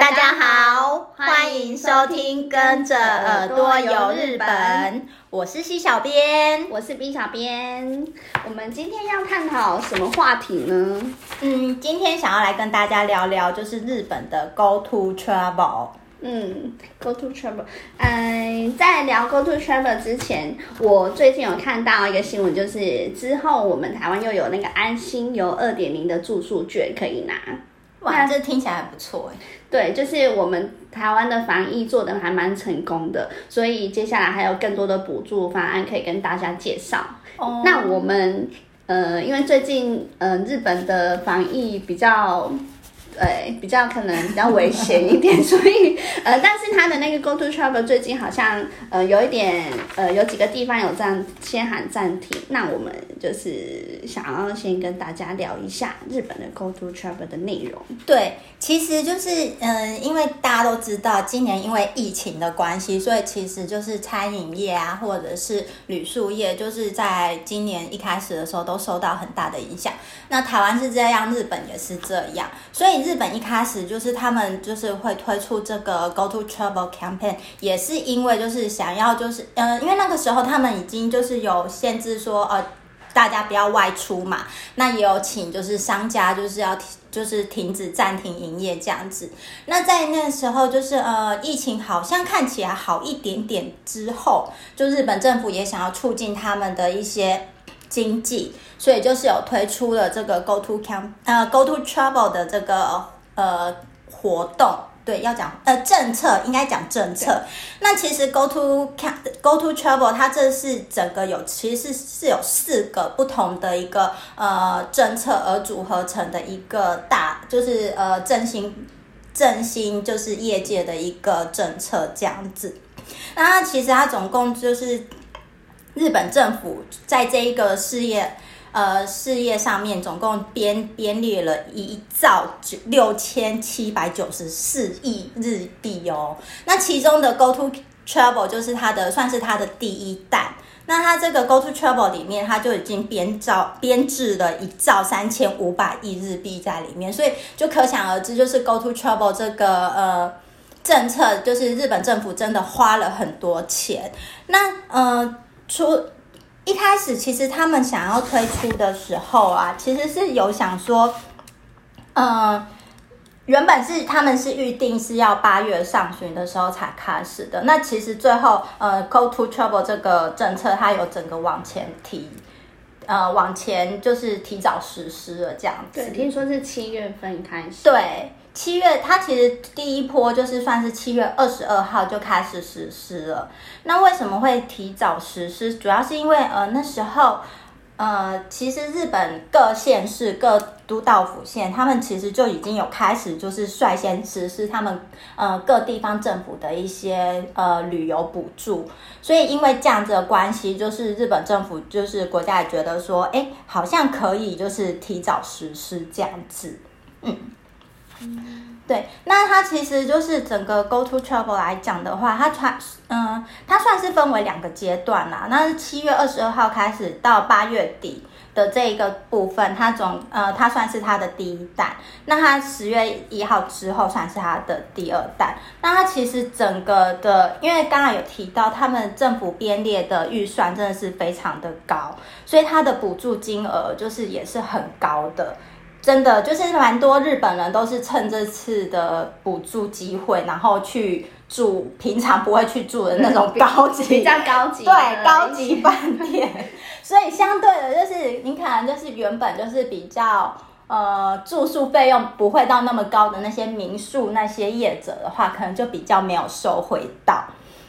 大家好，欢迎收听《跟着耳朵游日本》。我是西小编，我是 B 小编。我们今天要探讨什么话题呢？嗯，今天想要来跟大家聊聊，就是日本的 Go to Travel。嗯，Go to Travel。嗯，在聊 Go to Travel 之前，我最近有看到一个新闻，就是之后我们台湾又有那个安心游二点零的住宿券可以拿。哇，这听起来还不错哎。对，就是我们台湾的防疫做的还蛮成功的，所以接下来还有更多的补助方案可以跟大家介绍。哦，那我们呃，因为最近呃，日本的防疫比较。对，比较可能比较危险一点，所以呃，但是他的那个 Go to Travel 最近好像呃有一点呃有几个地方有这样先喊暂停，那我们就是想要先跟大家聊一下日本的 Go to Travel 的内容。对，其实就是嗯、呃，因为大家都知道今年因为疫情的关系，所以其实就是餐饮业啊，或者是旅宿业，就是在今年一开始的时候都受到很大的影响。那台湾是这样，日本也是这样，所以。日本一开始就是他们就是会推出这个 Go to Travel campaign，也是因为就是想要就是嗯、呃，因为那个时候他们已经就是有限制说呃大家不要外出嘛，那也有请就是商家就是要停就是停止暂停营业这样子。那在那时候就是呃疫情好像看起来好一点点之后，就日本政府也想要促进他们的一些。经济，所以就是有推出了这个 Go to Camp 呃 Go to Travel 的这个呃活动，对，要讲呃政策，应该讲政策。那其实 Go to Camp Go to Travel 它这是整个有其实是是有四个不同的一个呃政策而组合成的一个大，就是呃振兴振兴就是业界的一个政策这样子。那它其实它总共就是。日本政府在这一个事业，呃，事业上面总共编编列了一兆九六千七百九十四亿日币哦。那其中的 Go to Travel 就是它的，算是它的第一弹。那它这个 Go to Travel 里面，它就已经编造编制了一兆三千五百亿日币在里面，所以就可想而知，就是 Go to Travel 这个呃政策，就是日本政府真的花了很多钱。那呃。出一开始，其实他们想要推出的时候啊，其实是有想说，嗯、原本是他们是预定是要八月上旬的时候才开始的。那其实最后，呃，Go to Travel 这个政策，它有整个往前提，呃，往前就是提早实施了这样子。对，听说是七月份开始。对。七月，它其实第一波就是算是七月二十二号就开始实施了。那为什么会提早实施？主要是因为呃那时候呃其实日本各县市各都道府县，他们其实就已经有开始就是率先实施他们呃各地方政府的一些呃旅游补助。所以因为这样子的关系，就是日本政府就是国家也觉得说，哎，好像可以就是提早实施这样子，嗯。对，那它其实就是整个 Go to Travel 来讲的话，它传，嗯，它算是分为两个阶段啦。那是七月二十二号开始到八月底的这一个部分，它总，呃，它算是它的第一弹。那它十月一号之后算是它的第二弹。那它其实整个的，因为刚刚有提到，他们政府编列的预算真的是非常的高，所以它的补助金额就是也是很高的。真的就是蛮多日本人都是趁这次的补助机会，然后去住平常不会去住的那种 高级、比较高级对高级饭店。所以相对的，就是你可能就是原本就是比较呃住宿费用不会到那么高的那些民宿那些业者的话，可能就比较没有收回到。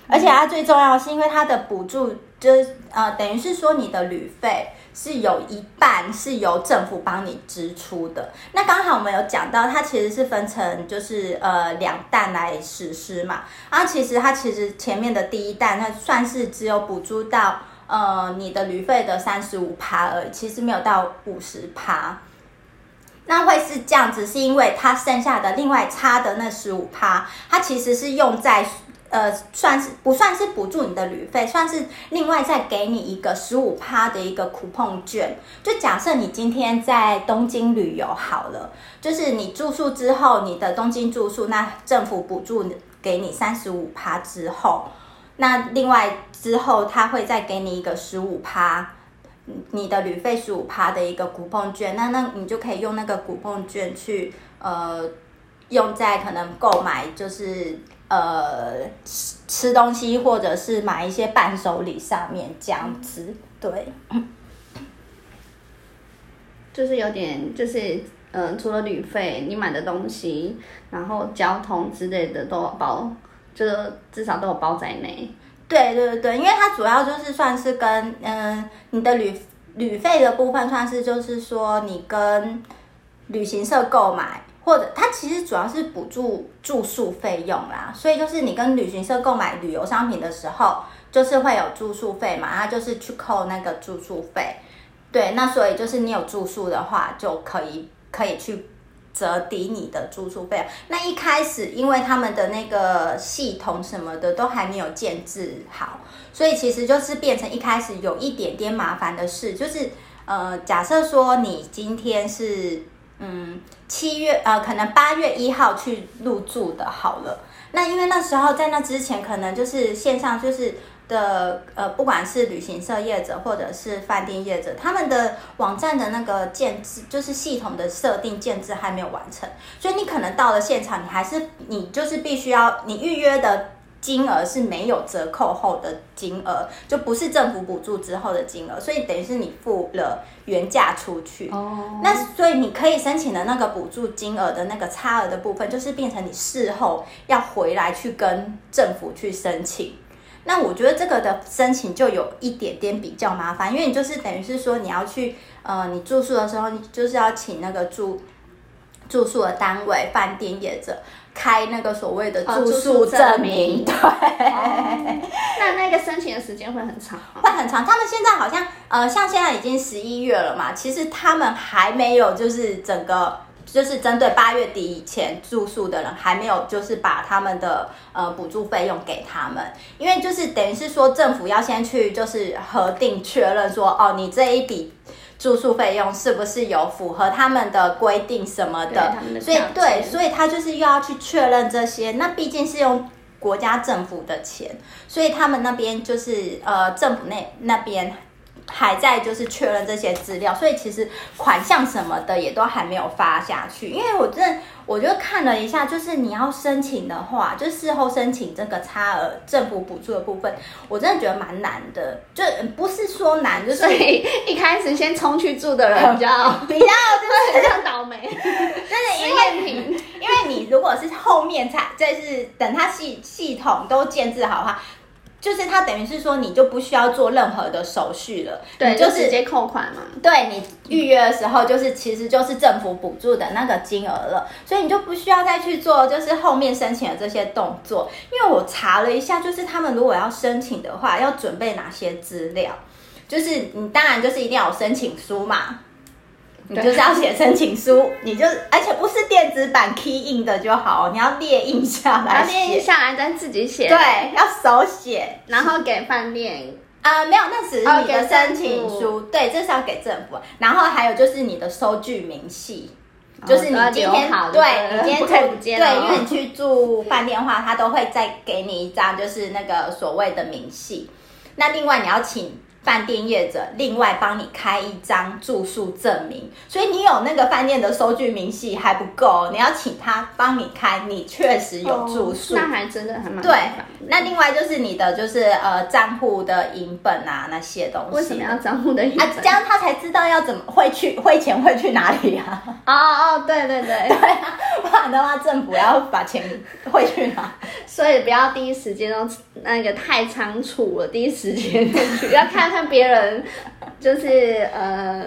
而且它最重要是，因为它的补助就是呃等于是说你的旅费。是有一半是由政府帮你支出的。那刚好我们有讲到，它其实是分成就是呃两弹来实施嘛。然后其实它其实前面的第一弹，它算是只有补助到呃你的旅费的三十五趴而已，其实没有到五十趴。那会是这样子，是因为它剩下的另外差的那十五趴，它其实是用在呃，算是不算是补助你的旅费，算是另外再给你一个十五趴的一个 coupon 券。就假设你今天在东京旅游好了，就是你住宿之后，你的东京住宿，那政府补助给你三十五趴之后，那另外之后他会再给你一个十五趴，你的旅费十五趴的一个 coupon 券，那那你就可以用那个 coupon 券去呃用在可能购买就是。呃，吃吃东西或者是买一些伴手礼上面这样子，对，就是有点就是，嗯、呃，除了旅费，你买的东西，然后交通之类的都有包，就是至少都有包在内。对对对，因为它主要就是算是跟嗯、呃，你的旅旅费的部分算是就是说你跟旅行社购买。或者它其实主要是补助住宿费用啦，所以就是你跟旅行社购买旅游商品的时候，就是会有住宿费嘛，它就是去扣那个住宿费。对，那所以就是你有住宿的话，就可以可以去折抵你的住宿费。那一开始因为他们的那个系统什么的都还没有建置好，所以其实就是变成一开始有一点点麻烦的事，就是呃，假设说你今天是。嗯，七月呃，可能八月一号去入住的好了。那因为那时候在那之前，可能就是线上就是的呃，不管是旅行社业者或者是饭店业者，他们的网站的那个建制，就是系统的设定建制还没有完成，所以你可能到了现场，你还是你就是必须要你预约的。金额是没有折扣后的金额，就不是政府补助之后的金额，所以等于是你付了原价出去。哦，那所以你可以申请的那个补助金额的那个差额的部分，就是变成你事后要回来去跟政府去申请。那我觉得这个的申请就有一点点比较麻烦，因为你就是等于是说你要去呃，你住宿的时候，你就是要请那个住住宿的单位、饭店业者。开那个所谓的住宿证明，对、哦，那那个申请的时间会很长，会很长。他们现在好像，呃，像现在已经十一月了嘛，其实他们还没有，就是整个，就是针对八月底以前住宿的人，还没有，就是把他们的呃补助费用给他们，因为就是等于是说政府要先去就是核定确认说，哦，你这一笔。住宿费用是不是有符合他们的规定什么的？的所以对，所以他就是又要去确认这些。那毕竟是用国家政府的钱，所以他们那边就是呃政府那那边。还在就是确认这些资料，所以其实款项什么的也都还没有发下去。因为我真的，我就看了一下，就是你要申请的话，就事后申请这个差额政府补助的部分，我真的觉得蛮难的。就不是说难，就是所以 一开始先冲去住的人 比较比较就是比较倒霉，真的因为 因为你如果是后面才，就是等它系系统都建置好的话。就是它等于是说，你就不需要做任何的手续了，对，你就是就直接扣款嘛。对，你预约的时候，就是其实就是政府补助的那个金额了，所以你就不需要再去做，就是后面申请的这些动作。因为我查了一下，就是他们如果要申请的话，要准备哪些资料？就是你当然就是一定要有申请书嘛。你就是要写申请书，你就而且不是电子版 key in 的就好，你要列印下来，要列印下来再自己写，对，要手写，然后给饭店。啊、呃，没有，那只是你的申请书，对，这是要给政府，然后还有就是你的收据明细，就是你今天对，你今天对，对，因为你去住饭店的话，他都会再给你一张就是那个所谓的明细，那另外你要请。饭店业者另外帮你开一张住宿证明，所以你有那个饭店的收据明细还不够，你要请他帮你开，你确实有住宿，哦、那还真的还蛮对。那另外就是你的就是呃账户的银本啊那些东西，为什么要账户的银本？啊，这样他才知道要怎么汇去 汇钱汇去哪里啊？哦哦，对对对 对啊，不然的话政府要把钱汇去哪？所以不要第一时间都那个太仓促了，第一时间就去要看。看别人就是呃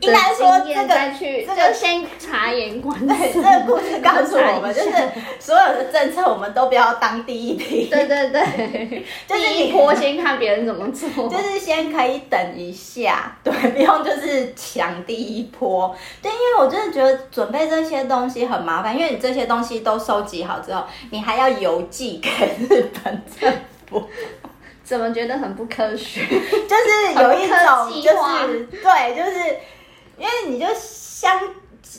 应该说这个再去，这个先察言观色。对，这个故事告诉我们，就是所有的政策我们都不要当第一批。对对对，就是第一波先看别人怎么做，就是先可以等一下，对，不用就是抢第一波。对，因为我真的觉得准备这些东西很麻烦，因为你这些东西都收集好之后，你还要邮寄给日本政府。怎么觉得很不科学？就是有一种，就是对，就是因为你就相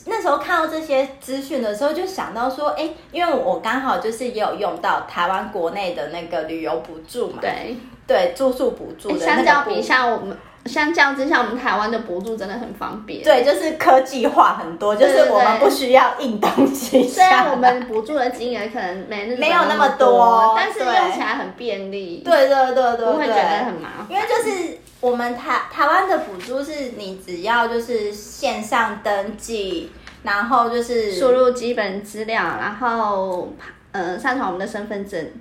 那时候看到这些资讯的时候，就想到说，哎，因为我刚好就是也有用到台湾国内的那个旅游补助嘛，对对，住宿补助的，相较比像我们。相较之下，我们台湾的补助真的很方便。对，就是科技化很多，就是我们不需要印东西。虽然我们补助的金额可能没没有那么多，但是用起来很便利。对对对对，不会觉得很麻烦。因为就是我们台台湾的补助是你只要就是线上登记，然后就是输入基本资料，然后呃上传我们的身份证，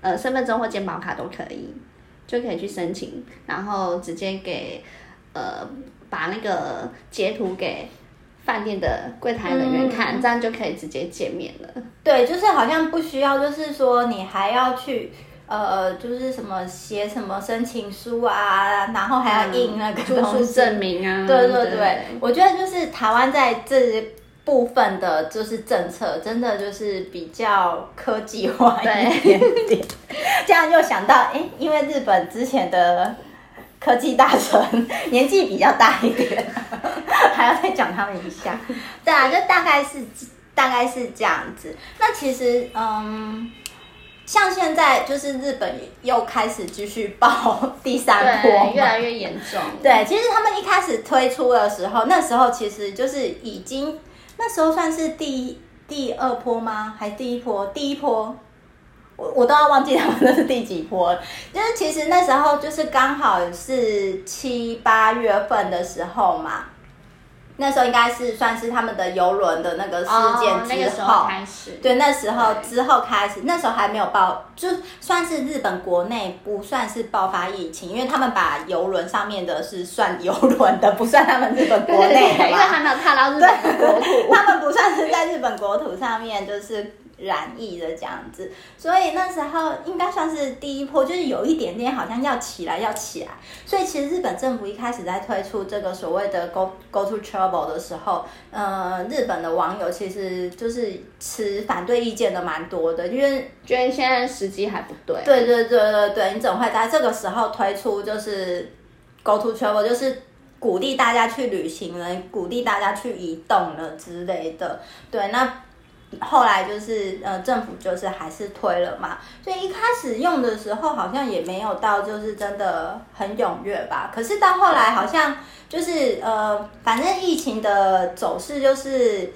呃身份证或健保卡都可以。就可以去申请，然后直接给，呃，把那个截图给饭店的柜台人员看，嗯、这样就可以直接见面了。对，就是好像不需要，就是说你还要去，呃，就是什么写什么申请书啊，然后还要印那个住宿证明啊。对对对，对对我觉得就是台湾在这。部分的就是政策，真的就是比较科技化一点点。对这样又想到，哎、欸，因为日本之前的科技大臣年纪比较大一点，还要再讲他们一下。对啊，就大概是大概是这样子。那其实，嗯，像现在就是日本又开始继续爆第三波，越来越严重。对，其实他们一开始推出的时候，那时候其实就是已经。那时候算是第一第二波吗？还第一波？第一波，我我都要忘记他们那是第几波。就是其实那时候就是刚好是七八月份的时候嘛。那时候应该是算是他们的游轮的那个事件之后，哦、开始。对，那时候之后开始，那时候还没有爆，就算是日本国内不算是爆发疫情，因为他们把游轮上面的是算游轮的，不算他们日本国内的嘛，因为还没有踏到日本国土，他们不算是在日本国土上面，就是。染疫的这样子，所以那时候应该算是第一波，就是有一点点好像要起来，要起来。所以其实日本政府一开始在推出这个所谓的 Go Go to trouble” 的时候，呃，日本的网友其实就是持反对意见的蛮多的，因为觉得现在时机还不对。对对对对对，你怎么会在这个时候推出就是 Go to trouble”？就是鼓励大家去旅行了，鼓励大家去移动了之类的。对，那。后来就是呃，政府就是还是推了嘛，所以一开始用的时候好像也没有到就是真的很踊跃吧。可是到后来好像就是呃，反正疫情的走势就是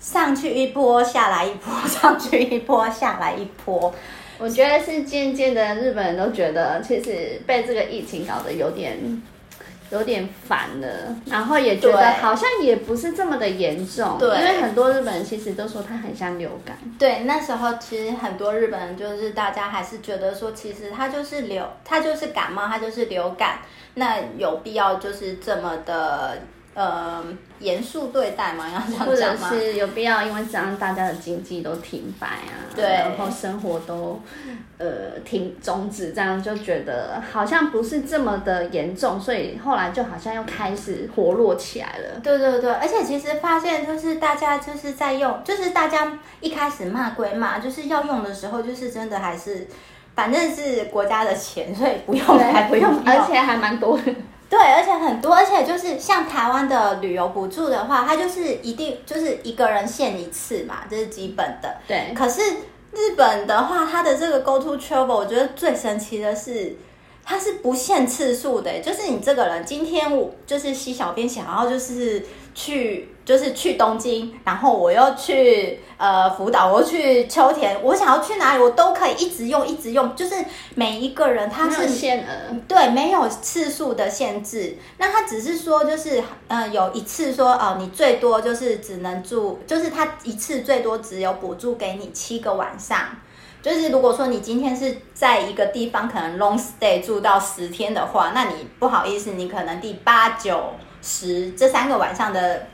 上去一波，下来一波，上去一波，下来一波。我觉得是渐渐的，日本人都觉得其实被这个疫情搞得有点。有点烦了，然后也觉得好像也不是这么的严重，对，因为很多日本人其实都说它很像流感。对，那时候其实很多日本人就是大家还是觉得说，其实它就是流，它就是感冒，它就是流感，那有必要就是这么的。呃，严肃对待嘛，要这样讲吗？或者是有必要，因为这样大家的经济都停摆啊，对，然后生活都呃停终止，这样就觉得好像不是这么的严重，所以后来就好像又开始活络起来了。对对对，而且其实发现就是大家就是在用，就是大家一开始骂归骂，就是要用的时候，就是真的还是反正是国家的钱，所以不用还不用，而且还蛮多的。对，而且很多，而且就是像台湾的旅游补助的话，它就是一定就是一个人限一次嘛，这是基本的。对。可是日本的话，它的这个 Go to Travel，我觉得最神奇的是，它是不限次数的，就是你这个人今天我就是西小编想要就是。去就是去东京，然后我又去呃福岛，我又去秋田，我想要去哪里，我都可以一直用，一直用。就是每一个人他是限额，对，没有次数的限制。那他只是说，就是呃有一次说哦、呃，你最多就是只能住，就是他一次最多只有补助给你七个晚上。就是如果说你今天是在一个地方可能 long stay 住到十天的话，那你不好意思，你可能第八九。时这三个晚上的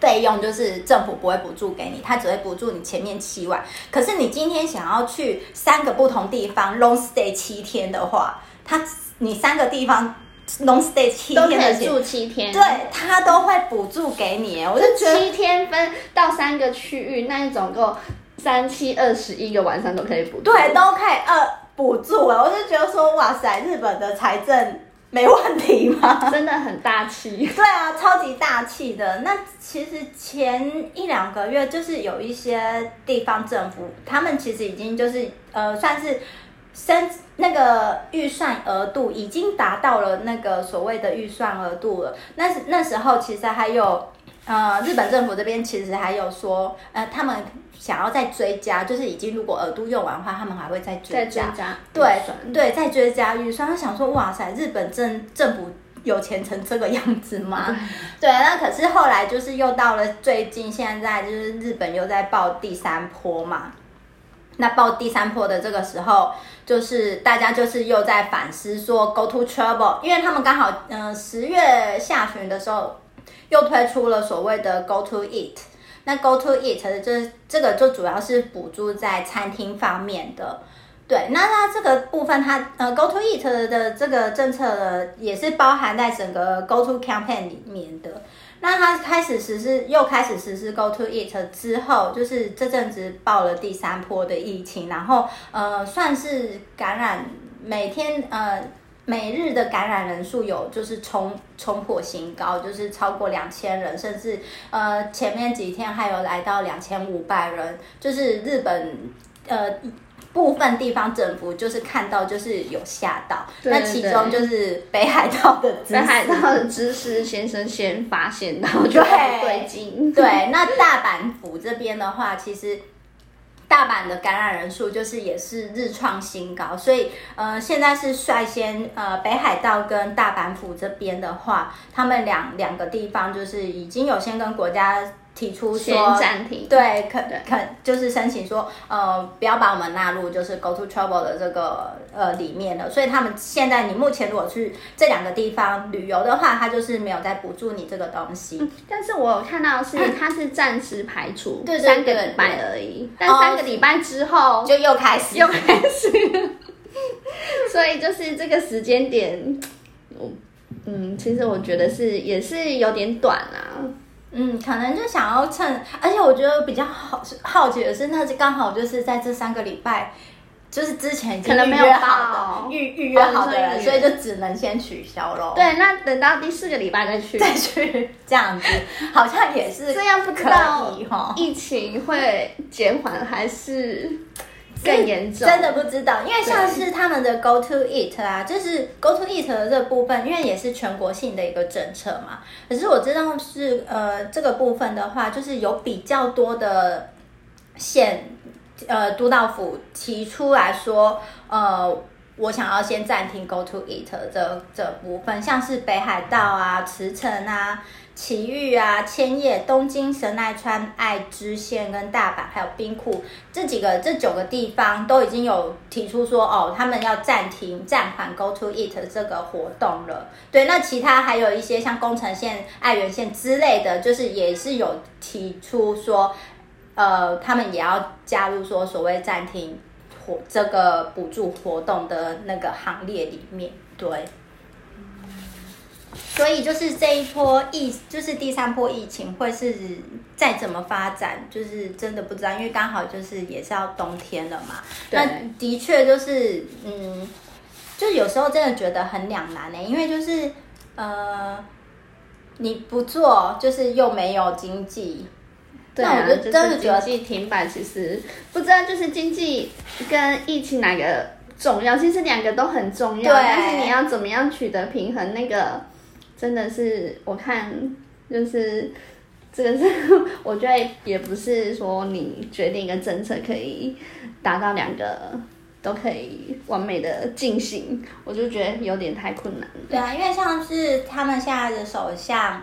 费用就是政府不会补助给你，他只会补助你前面七晚。可是你今天想要去三个不同地方 long stay 七天的话，他你三个地方 long stay 七天的住七天，对他都会补助给你。我就觉得七天分到三个区域，那你总共三七二十一个晚上都可以补助，对，都可以呃补助啊。我就觉得说，哇塞，日本的财政。没问题吗？真的很大气。对啊，超级大气的。那其实前一两个月，就是有一些地方政府，他们其实已经就是呃，算是升那个预算额度，已经达到了那个所谓的预算额度了。那那时候其实还有呃，日本政府这边其实还有说，呃，他们。想要再追加，就是已经如果额度用完的话，他们还会再追加。追加对对，再追加预算。他想说，哇塞，日本政政府有钱成这个样子吗？嗯、对，那可是后来就是又到了最近，现在就是日本又在报第三波嘛。那报第三波的这个时候，就是大家就是又在反思说，Go to Trouble”，因为他们刚好嗯十月下旬的时候又推出了所谓的 Go to Eat。那 Go to Eat 的这这个就主要是补助在餐厅方面的，对。那它这个部分它，它呃 Go to Eat 的这个政策也是包含在整个 Go to Campaign 里面的。那它开始实施，又开始实施 Go to Eat 之后，就是这阵子爆了第三波的疫情，然后呃算是感染每天呃。每日的感染人数有就是冲冲破新高，就是超过两千人，甚至呃前面几天还有来到两千五百人，就是日本呃部分地方政府就是看到就是有吓到，对对对，那其中就是北海道的北海道的知识先生先发现到就对劲，对，那大阪府这边的话其实。大阪的感染人数就是也是日创新高，所以呃现在是率先呃北海道跟大阪府这边的话，他们两两个地方就是已经有先跟国家。提出说暂停，对，可可就是申请说，呃，不要把我们纳入就是 Go to Travel 的这个呃里面了。所以他们现在，你目前如果去这两个地方旅游的话，他就是没有在补助你这个东西。嗯、但是我有看到是，它是暂时排除三个礼拜而已，但三个礼拜之后、哦、就又开始又开始。所以就是这个时间点，嗯，其实我觉得是也是有点短啊。嗯，可能就想要趁，而且我觉得比较好好奇的是，那就刚好就是在这三个礼拜，就是之前已经预约好的预预约好的人，所以就只能先取消咯。对，那等到第四个礼拜再去再去这样子，好像也是这样，不知道疫情会减缓还是？更严重，真的不知道，因为像是他们的 Go to Eat 啊，就是 Go to Eat 的这部分，因为也是全国性的一个政策嘛。可是我知道是呃这个部分的话，就是有比较多的县呃都道府提出来说，呃我想要先暂停 Go to Eat 这这部分，像是北海道啊、茨城啊。埼玉啊、千叶、东京、神奈川、爱知县跟大阪，还有兵库这几个这九个地方都已经有提出说，哦，他们要暂停暂缓 Go to Eat 这个活动了。对，那其他还有一些像宫城县、爱媛县之类的，就是也是有提出说，呃，他们也要加入说所谓暂停活这个补助活动的那个行列里面。对。所以就是这一波疫，就是第三波疫情会是再怎么发展，就是真的不知道，因为刚好就是也是要冬天了嘛。那的确就是，嗯，就有时候真的觉得很两难呢，因为就是呃，你不做，就是又没有经济。对啊，那我就真的觉得经济停摆，其实不知道就是经济跟疫情哪个重要，其实两个都很重要，对。但是你要怎么样取得平衡，那个。真的是，我看就是这个是，我觉得也不是说你决定一个政策可以达到两个都可以完美的进行，我就觉得有点太困难。对啊，因为像是他们现在的首相，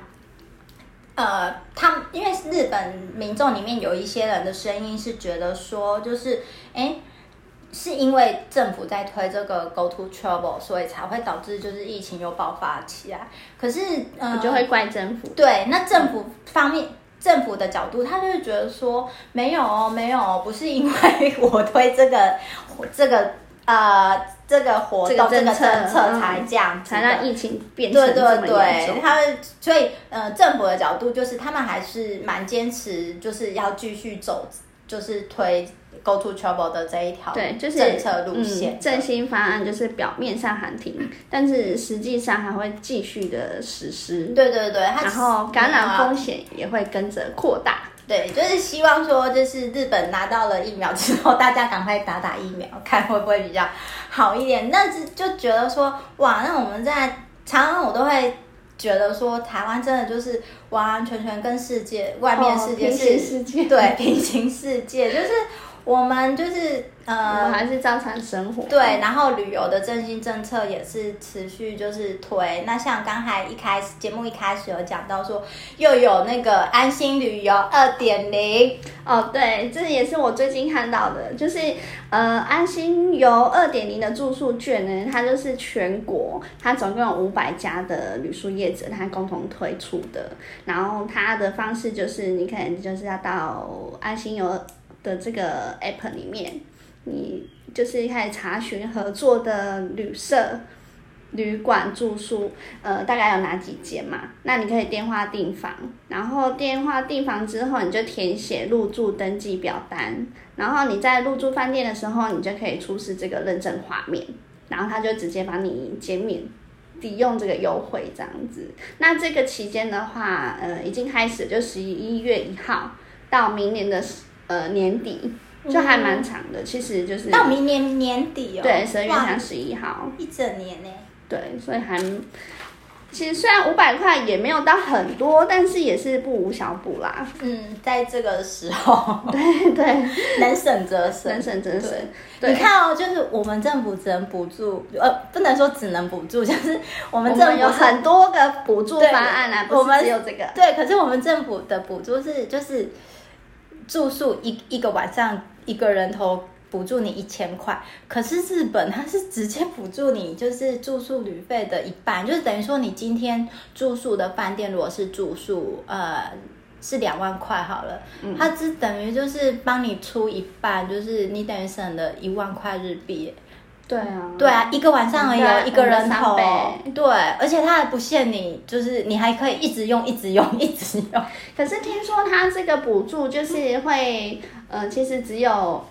呃，他们因为日本民众里面有一些人的声音是觉得说，就是哎。是因为政府在推这个 Go to Travel，所以才会导致就是疫情又爆发起来。可是，嗯，就会怪政府。对，那政府方面，政府的角度，他就是觉得说，没有哦，没有哦，不是因为我推这个这个呃这个活动这个政策，才这样，才让疫情变成这么严重。对对对，他们所以呃政府的角度就是他们还是蛮坚持，就是要继续走，就是推。Go to Trouble 的这一条对，就是政策路线，振兴方案就是表面上喊停，但是实际上还会继续的实施。对对对，然后感染风险也会跟着扩大。对，就是希望说，就是日本拿到了疫苗之后，大家赶快打打疫苗，看会不会比较好一点。那是就觉得说，哇，那我们在常常我都会觉得说，台湾真的就是完完全全跟世界外面世界是、哦、世界对平行世界，就是。我们就是呃，还是照常生活。对，然后旅游的振兴政策也是持续就是推。那像刚才一开始节目一开始有讲到说，又有那个安心旅游二点零哦，对，这也是我最近看到的，就是呃，安心游二点零的住宿券呢，它就是全国，它总共有五百家的旅宿业者，它共同推出的。然后它的方式就是，你可能就是要到安心游。的这个 app 里面，你就是开始查询合作的旅社、旅馆住宿，呃，大概有哪几间嘛？那你可以电话订房，然后电话订房之后，你就填写入住登记表单，然后你在入住饭店的时候，你就可以出示这个认证画面，然后他就直接帮你减免抵用这个优惠这样子。那这个期间的话，呃，已经开始，就十一月一号到明年的。呃，年底就还蛮长的，嗯，其实就是到明年年底哦。对，十二月三十一号，一整年呢。对，所以还其实虽然五百块也没有到很多，但是也是不无小补啦。嗯，在这个时候，对对，能省则省，能省则省。你看哦，就是我们政府只能补助，呃，不能说只能补助，就是我们政府有很多个补助方案啊，不是只有这个。对，可是我们政府的补助是就是。住宿一一个晚上一个人头补助你一千块，可是日本它是直接补助你就是住宿旅费的一半，就是等于说你今天住宿的饭店如果是住宿呃是两万块好了，嗯、它只等于就是帮你出一半，就是你等于省了一万块日币。对啊，对啊，一个晚上而已，有一个人头，对，而且它还不限你，就是你还可以一直用，一直用，一直用。可是听说它这个补助就是会，呃，其实只有，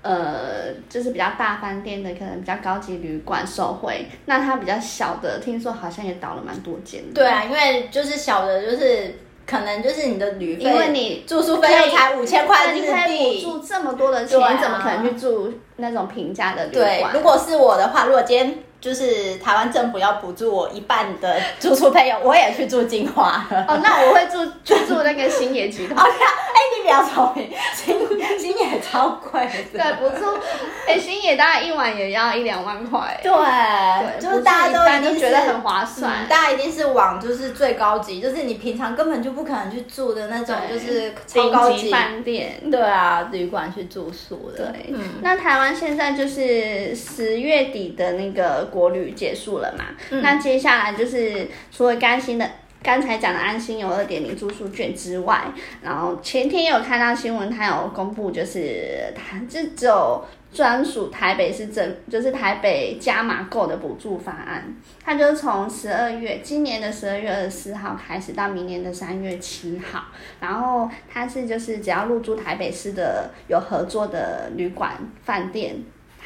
呃，就是比较大饭店的，可能比较高级旅馆受惠，那它比较小的，听说好像也倒了蛮多间。对啊，因为就是小的，就是。可能就是你的旅费，因为你住宿费用才五千块日币，你住这么多的钱，啊，你怎么可能去住那种平价的旅馆？对，如果是我的话，如果今天就是台湾政府要补助我一半的住宿费用，我也去住金华。哦，那我会住去住那个星野集团。哦，哎，你比较聪明，星星野超贵。对，补助，哎，星野大概一晚也要一两万块。对，就是大家都都觉得很划算，嗯，大家一定是往就是最高级，就是你平常根本就不可能去住的那种，就是超高级饭店。对啊，旅馆去住宿的。对，嗯，那台湾现在就是十月底的那个。国旅结束了嘛？嗯、那接下来就是除了甘心的刚才讲的安心有二点零住宿券之外，然后前天有看到新闻，它有公布，就是它这只有专属台北市政，就是台北加码购的补助方案。它就是从十二月今年的十二月二十四号开始到明年的三月七号，然后它是就是只要入住台北市的有合作的旅馆饭店。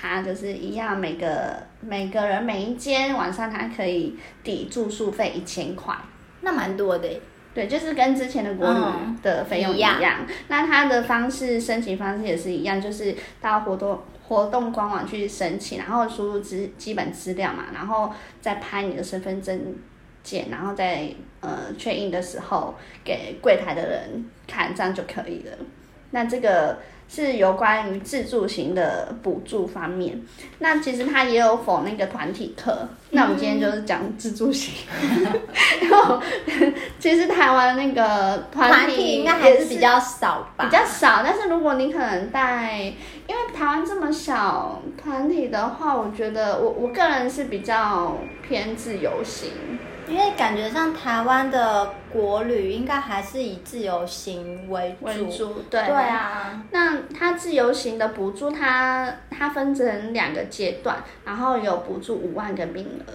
他就是一样，每个每个人每一间晚上，他可以抵住宿费一千块，那蛮多的。对，就是跟之前的国旅的费用一样。那他的方式申请方式也是一样，就是到活动活动官网去申请，然后输入资基本资料嘛，然后再拍你的身份证件，然后再呃 check in 的时候给柜台的人看，这样就可以了。那这个。是有关于自助型的补助方面，那其实它也有否那个团体课。那我们今天就是讲自助型，然后其实台湾那个团体应该还是比较少吧，比较少。但是如果你可能带，因为台湾这么小，团体的话，我觉得我我个人是比较偏自由行。因为感觉上台湾的国旅应该还是以自由行为主，为主对对啊。那它自由行的补助它，它它分成两个阶段，然后有补助五万个名额。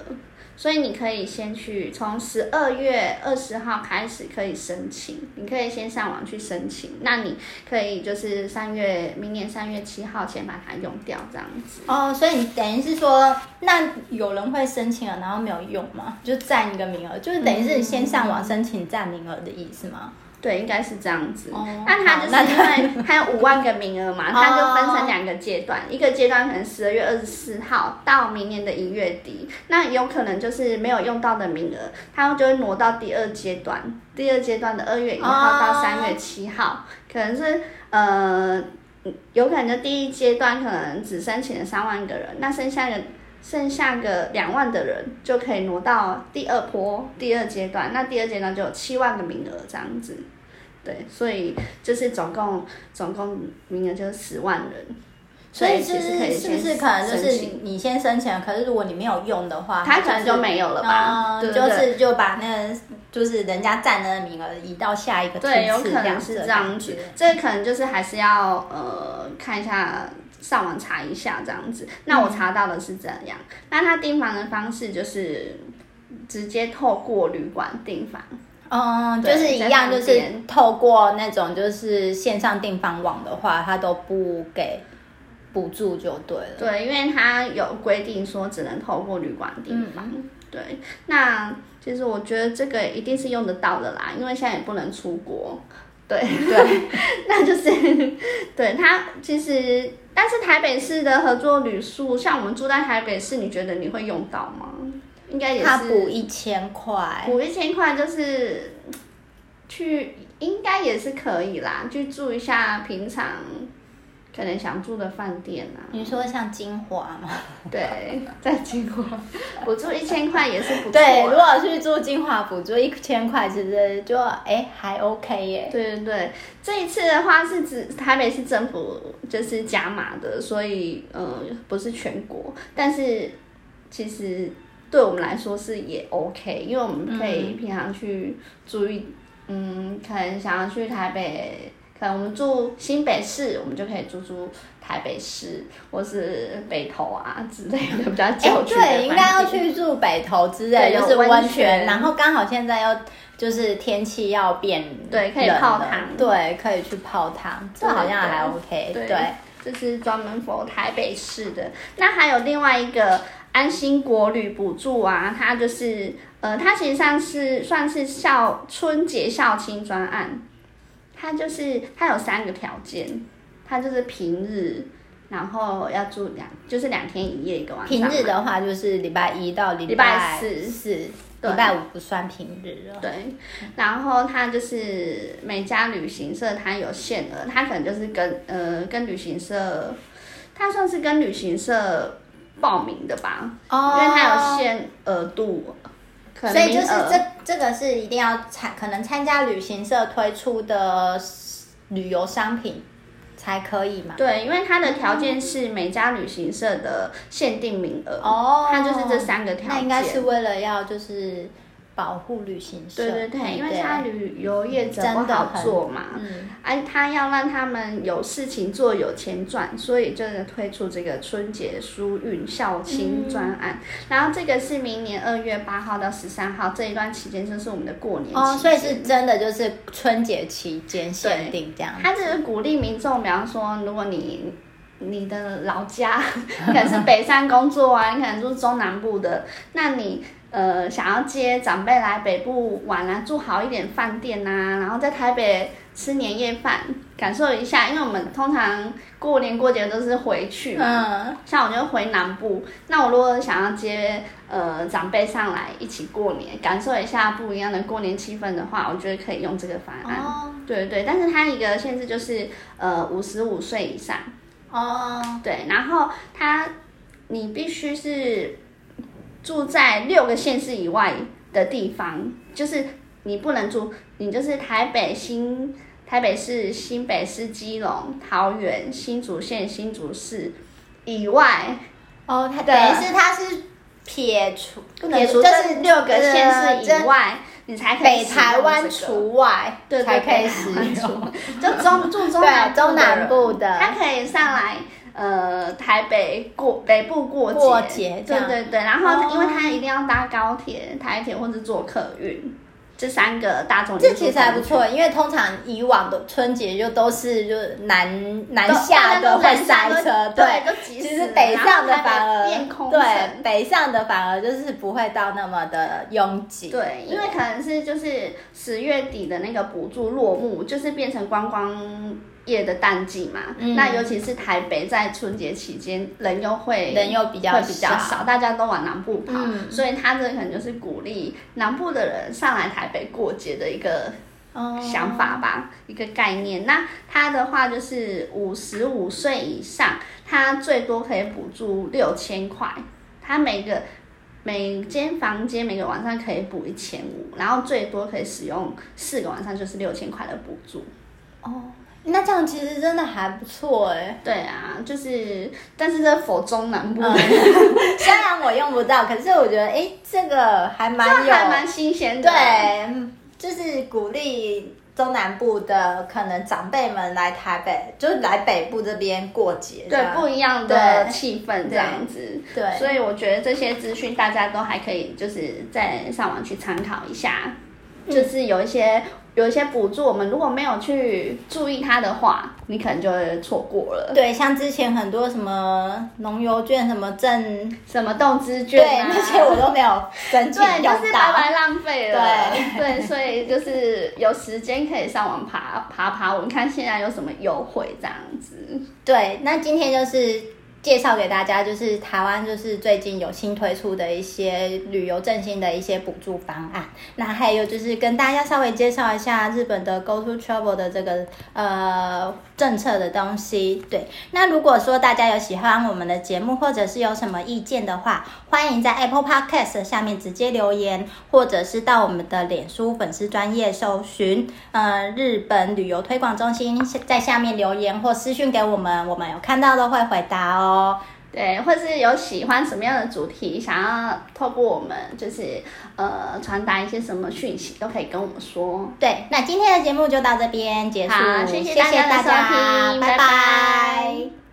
所以你可以先去从十二月二十号开始可以申请，你可以先上网去申请。那你可以就是三月明年三月七号前把它用掉，这样子。哦，所以你等于是说，那有人会申请了，然后没有用吗？就占一个名额，就是等于是你先上网申请占名额的意思吗？对，应该是这样子。哦、那他就是因为它有五万个名额嘛，它就分成两个阶段，哦、一个阶段可能十二月二十四号到明年的一月底，那有可能就是没有用到的名额，它就会挪到第二阶段。第二阶段的二月一号到三月七号，哦、可能是呃，有可能就第一阶段可能只申请了三万个人，那剩下的剩下个两万的人就可以挪到第二波第二阶段，那第二阶段就有七万个名额这样子。对，所以就是总共总共名额就是十万人，所以其实可以是不是可能就是你你先申请，可是如果你没有用的话，他可能就没有了吧？嗯，就是就把那个就是人家占的名额移到下一个梯次，对，有可能是这样子。这可能就是还是要呃看一下上网查一下这样子。那我查到的是这样，嗯、那他订房的方式就是直接透过旅馆订房。嗯，就是一样，就是透过那种就是线上订房网的话，他都不给补助就对了。对，因为他有规定说只能透过旅馆订房。嗯、对，那其实我觉得这个一定是用得到的啦，因为现在也不能出国。对对，那就是对他其实，但是台北市的合作旅宿，像我们住在台北市，你觉得你会用到吗？应该也是，他补一千块，补一千块就是去，应该也是可以啦，去住一下平常可能想住的饭店啊。你说像金华吗？对，在金华补助一千块也是不错。对，如果去住金华补助一千块，其实就哎还 OK 耶。对对对，这一次的话是指台北市政府就是加码的，所以呃不是全国，但是其实。对我们来说是也 OK，因为我们可以平常去住一，嗯，可能想要去台北，可能我们住新北市，我们就可以住住台北市，或是北投啊之类的比较郊区的。对，应该要去住北投之类，就是温泉。泉然后刚好现在又就是天气要变，对，可以泡汤，对，可以去泡汤，这好像还 OK 对。对，这是专门 for 台北市的。那还有另外一个。安心国旅补助啊，它就是呃，它其实上是算是校春节校庆专案，它就是它有三个条件，它就是平日，然后要住两就是两天一夜一个晚上。平日的话就是礼拜一到礼拜四，是礼拜五不算平日了。对，然后它就是每家旅行社它有限额，它可能就是跟呃跟旅行社，它算是跟旅行社。报名的吧，哦，因为它有限额度，所以就是这这个是一定要参，可能参加旅行社推出的旅游商品才可以嘛？对，因为它的条件是每家旅行社的限定名额，哦，它就是这三个条件，那应该是为了要就是。保护旅行社，对对对，因为他旅游业者不好做嘛，嗯，哎，他要让他们有事情做，有钱赚，所以就是推出这个春节疏运校庆专案。嗯、然后这个是明年二月八号到十三号这一段期间，就是我们的过年期间哦，所以是真的就是春节期间限定这样。他只是鼓励民众，比方说，如果你。你的老家 可能是北上工作啊，你可能住中南部的，那你呃想要接长辈来北部玩啊，住好一点饭店呐、啊，然后在台北吃年夜饭，感受一下。因为我们通常过年过节都是回去嘛，嗯、像我就回南部。那我如果想要接呃长辈上来一起过年，感受一下不一样的过年气氛的话，我觉得可以用这个方案。哦、对对，但是它一个限制就是呃五十五岁以上。哦，对，然后它你必须是住在六个县市以外的地方，就是你不能住，你就是台北新台北市、新北市、基隆、桃园、新竹县、新竹市以外。哦，它等于是它是撇除撇除这六个县市以外，你才可以、这个、北台湾除外，对，才可以使用。就中住中南中南部的，他可以上来呃台北过北部过节，过节对对对。然后因为他一定要搭高铁、台铁或者坐客运。这三个大众这其实还不错，因为通常以往的春节就都是就南南下的会塞车，对，其实北上的反而对北上的反而就是不会到那么的拥挤，对，因为可能是就是十月底的那个补助落幕，就是变成观光。业的淡季嘛，嗯、那尤其是台北在春节期间人又会人又比较会比较少，大家都往南部跑，嗯、所以他这可能就是鼓励南部的人上来台北过节的一个想法吧，哦、一个概念。那他的话就是五十五岁以上，他最多可以补助六千块，他每个每间房间每个晚上可以补一千五，然后最多可以使用四个晚上，就是六千块的补助。哦。那这样其实真的还不错哎。对啊，就是，但是这否中南部 虽然我用不到，可是我觉得，哎，这个还蛮有，还蛮新鲜的。对，就是鼓励中南部的可能长辈们来台北，就是来北部这边过节，对，不一样的气氛这样子。对，对所以我觉得这些资讯大家都还可以，就是再上网去参考一下，嗯、就是有一些。有一些补助，我们如果没有去注意它的话，你可能就会错过了。对，像之前很多什么农游券、什么赠、什么动资券、啊，对，那些我都没有申请对，就是白白浪费了。对对，所以就是有时间可以上网爬爬爬，我们看现在有什么优惠这样子。对，那今天就是。介绍给大家，就是台湾就是最近有新推出的一些旅游振兴的一些补助方案。那还有就是跟大家稍微介绍一下日本的 Go To Travel 的这个呃政策的东西。对，那如果说大家有喜欢我们的节目，或者是有什么意见的话，欢迎在 Apple Podcast 下面直接留言，或者是到我们的脸书粉丝专页搜寻呃日本旅游推广中心，在下面留言或私讯给我们，我们有看到都会回答哦。对或是有喜欢什么样的主题想要透过我们就是呃传达一些什么讯息都可以跟我们说。对那今天的节目就到这边结束谢谢大家的收听拜拜。